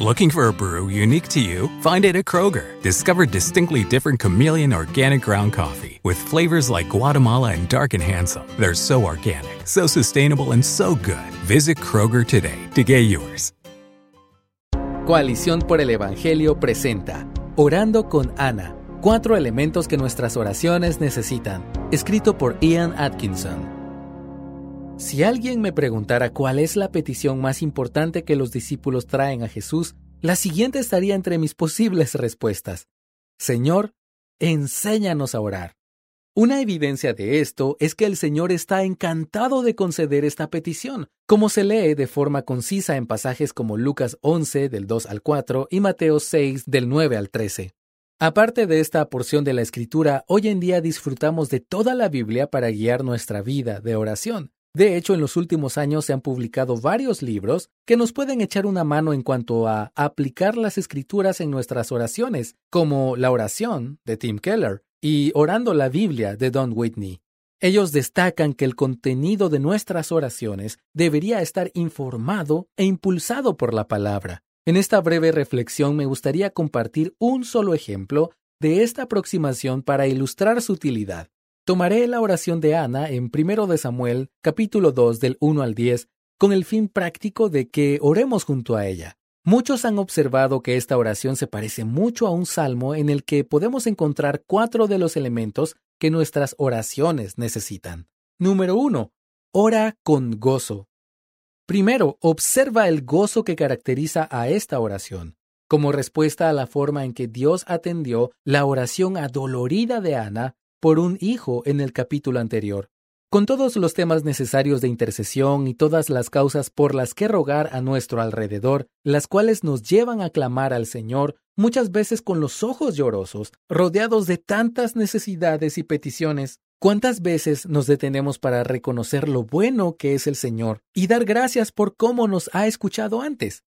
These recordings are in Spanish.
Looking for a brew unique to you? Find it at Kroger. Discover distinctly different chameleon organic ground coffee with flavors like Guatemala and Dark and Handsome. They're so organic, so sustainable, and so good. Visit Kroger today to get yours. Coalición por el Evangelio presenta Orando con Ana. Cuatro elementos que nuestras oraciones necesitan. Escrito por Ian Atkinson. Si alguien me preguntara cuál es la petición más importante que los discípulos traen a Jesús, la siguiente estaría entre mis posibles respuestas. Señor, enséñanos a orar. Una evidencia de esto es que el Señor está encantado de conceder esta petición, como se lee de forma concisa en pasajes como Lucas 11 del 2 al 4 y Mateo 6 del 9 al 13. Aparte de esta porción de la Escritura, hoy en día disfrutamos de toda la Biblia para guiar nuestra vida de oración. De hecho, en los últimos años se han publicado varios libros que nos pueden echar una mano en cuanto a aplicar las escrituras en nuestras oraciones, como La oración de Tim Keller y Orando la Biblia de Don Whitney. Ellos destacan que el contenido de nuestras oraciones debería estar informado e impulsado por la palabra. En esta breve reflexión me gustaría compartir un solo ejemplo de esta aproximación para ilustrar su utilidad. Tomaré la oración de Ana en 1 de Samuel, capítulo 2 del 1 al 10, con el fin práctico de que oremos junto a ella. Muchos han observado que esta oración se parece mucho a un salmo en el que podemos encontrar cuatro de los elementos que nuestras oraciones necesitan. Número 1. Ora con gozo. Primero, observa el gozo que caracteriza a esta oración. Como respuesta a la forma en que Dios atendió la oración adolorida de Ana, por un hijo en el capítulo anterior. Con todos los temas necesarios de intercesión y todas las causas por las que rogar a nuestro alrededor, las cuales nos llevan a clamar al Señor, muchas veces con los ojos llorosos, rodeados de tantas necesidades y peticiones, ¿Cuántas veces nos detenemos para reconocer lo bueno que es el Señor y dar gracias por cómo nos ha escuchado antes?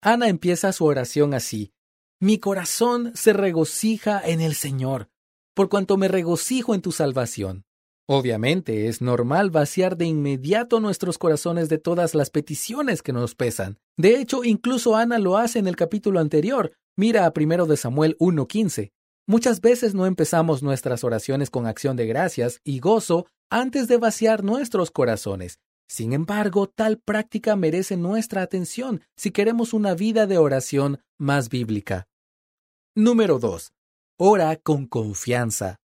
Ana empieza su oración así. Mi corazón se regocija en el Señor por cuanto me regocijo en tu salvación. Obviamente es normal vaciar de inmediato nuestros corazones de todas las peticiones que nos pesan. De hecho, incluso Ana lo hace en el capítulo anterior. Mira a primero de Samuel 1.15. Muchas veces no empezamos nuestras oraciones con acción de gracias y gozo antes de vaciar nuestros corazones. Sin embargo, tal práctica merece nuestra atención si queremos una vida de oración más bíblica. Número 2. Ora con confianza.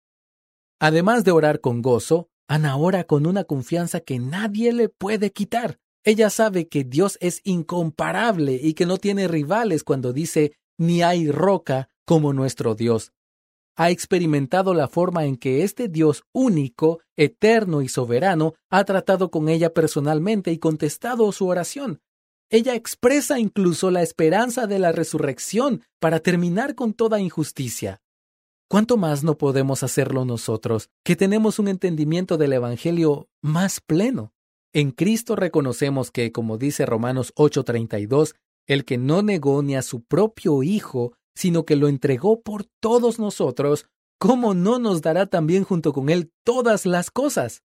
Además de orar con gozo, Ana ora con una confianza que nadie le puede quitar. Ella sabe que Dios es incomparable y que no tiene rivales cuando dice ni hay roca como nuestro Dios. Ha experimentado la forma en que este Dios único, eterno y soberano ha tratado con ella personalmente y contestado su oración. Ella expresa incluso la esperanza de la resurrección para terminar con toda injusticia. ¿Cuánto más no podemos hacerlo nosotros, que tenemos un entendimiento del Evangelio más pleno? En Cristo reconocemos que, como dice Romanos 8:32, el que no negó ni a su propio Hijo, sino que lo entregó por todos nosotros, ¿cómo no nos dará también junto con él todas las cosas?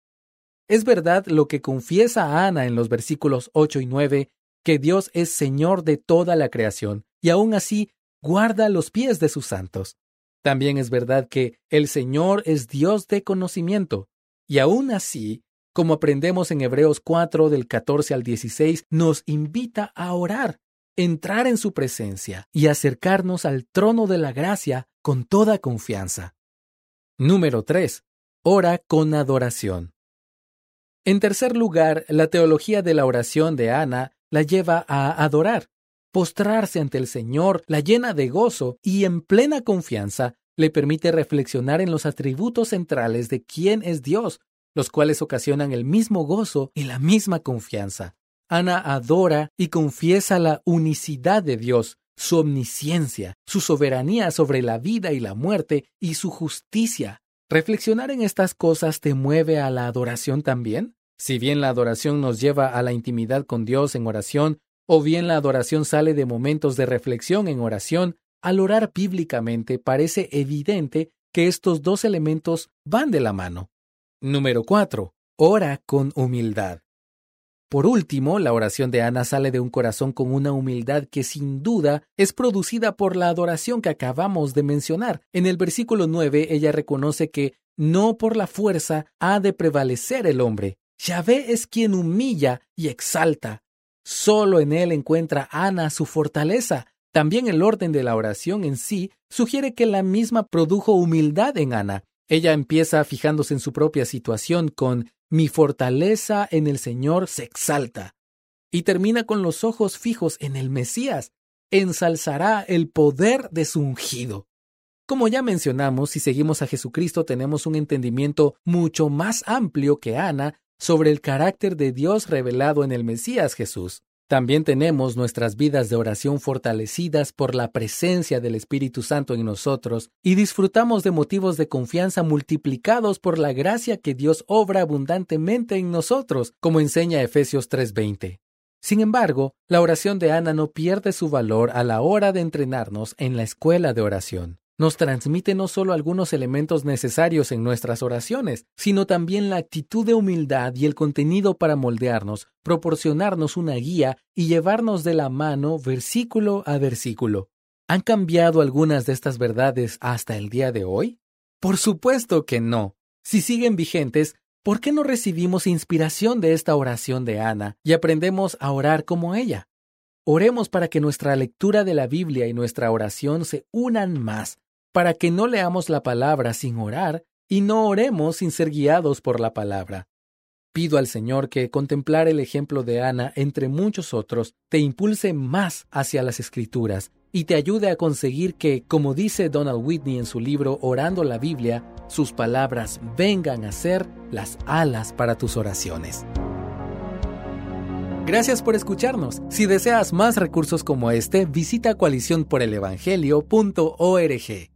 Es verdad lo que confiesa Ana en los versículos 8 y 9, que Dios es Señor de toda la creación, y aún así guarda los pies de sus santos. También es verdad que el Señor es Dios de conocimiento, y aún así, como aprendemos en Hebreos 4 del 14 al 16, nos invita a orar, entrar en su presencia y acercarnos al trono de la gracia con toda confianza. Número 3. Ora con adoración. En tercer lugar, la teología de la oración de Ana la lleva a adorar postrarse ante el Señor, la llena de gozo y en plena confianza, le permite reflexionar en los atributos centrales de quién es Dios, los cuales ocasionan el mismo gozo y la misma confianza. Ana adora y confiesa la unicidad de Dios, su omnisciencia, su soberanía sobre la vida y la muerte y su justicia. ¿Reflexionar en estas cosas te mueve a la adoración también? Si bien la adoración nos lleva a la intimidad con Dios en oración, o bien la adoración sale de momentos de reflexión en oración, al orar bíblicamente parece evidente que estos dos elementos van de la mano. Número 4. Ora con humildad. Por último, la oración de Ana sale de un corazón con una humildad que sin duda es producida por la adoración que acabamos de mencionar. En el versículo 9 ella reconoce que no por la fuerza ha de prevalecer el hombre. Yahvé es quien humilla y exalta. Solo en él encuentra Ana su fortaleza. También el orden de la oración en sí sugiere que la misma produjo humildad en Ana. Ella empieza fijándose en su propia situación con mi fortaleza en el Señor se exalta. Y termina con los ojos fijos en el Mesías. Ensalzará el poder de su ungido. Como ya mencionamos, si seguimos a Jesucristo tenemos un entendimiento mucho más amplio que Ana sobre el carácter de Dios revelado en el Mesías Jesús. También tenemos nuestras vidas de oración fortalecidas por la presencia del Espíritu Santo en nosotros y disfrutamos de motivos de confianza multiplicados por la gracia que Dios obra abundantemente en nosotros, como enseña Efesios 3:20. Sin embargo, la oración de Ana no pierde su valor a la hora de entrenarnos en la escuela de oración nos transmite no solo algunos elementos necesarios en nuestras oraciones, sino también la actitud de humildad y el contenido para moldearnos, proporcionarnos una guía y llevarnos de la mano versículo a versículo. ¿Han cambiado algunas de estas verdades hasta el día de hoy? Por supuesto que no. Si siguen vigentes, ¿por qué no recibimos inspiración de esta oración de Ana y aprendemos a orar como ella? Oremos para que nuestra lectura de la Biblia y nuestra oración se unan más para que no leamos la palabra sin orar y no oremos sin ser guiados por la palabra. Pido al Señor que contemplar el ejemplo de Ana entre muchos otros te impulse más hacia las escrituras y te ayude a conseguir que, como dice Donald Whitney en su libro Orando la Biblia, sus palabras vengan a ser las alas para tus oraciones. Gracias por escucharnos. Si deseas más recursos como este, visita coaliciónporelevangelio.org.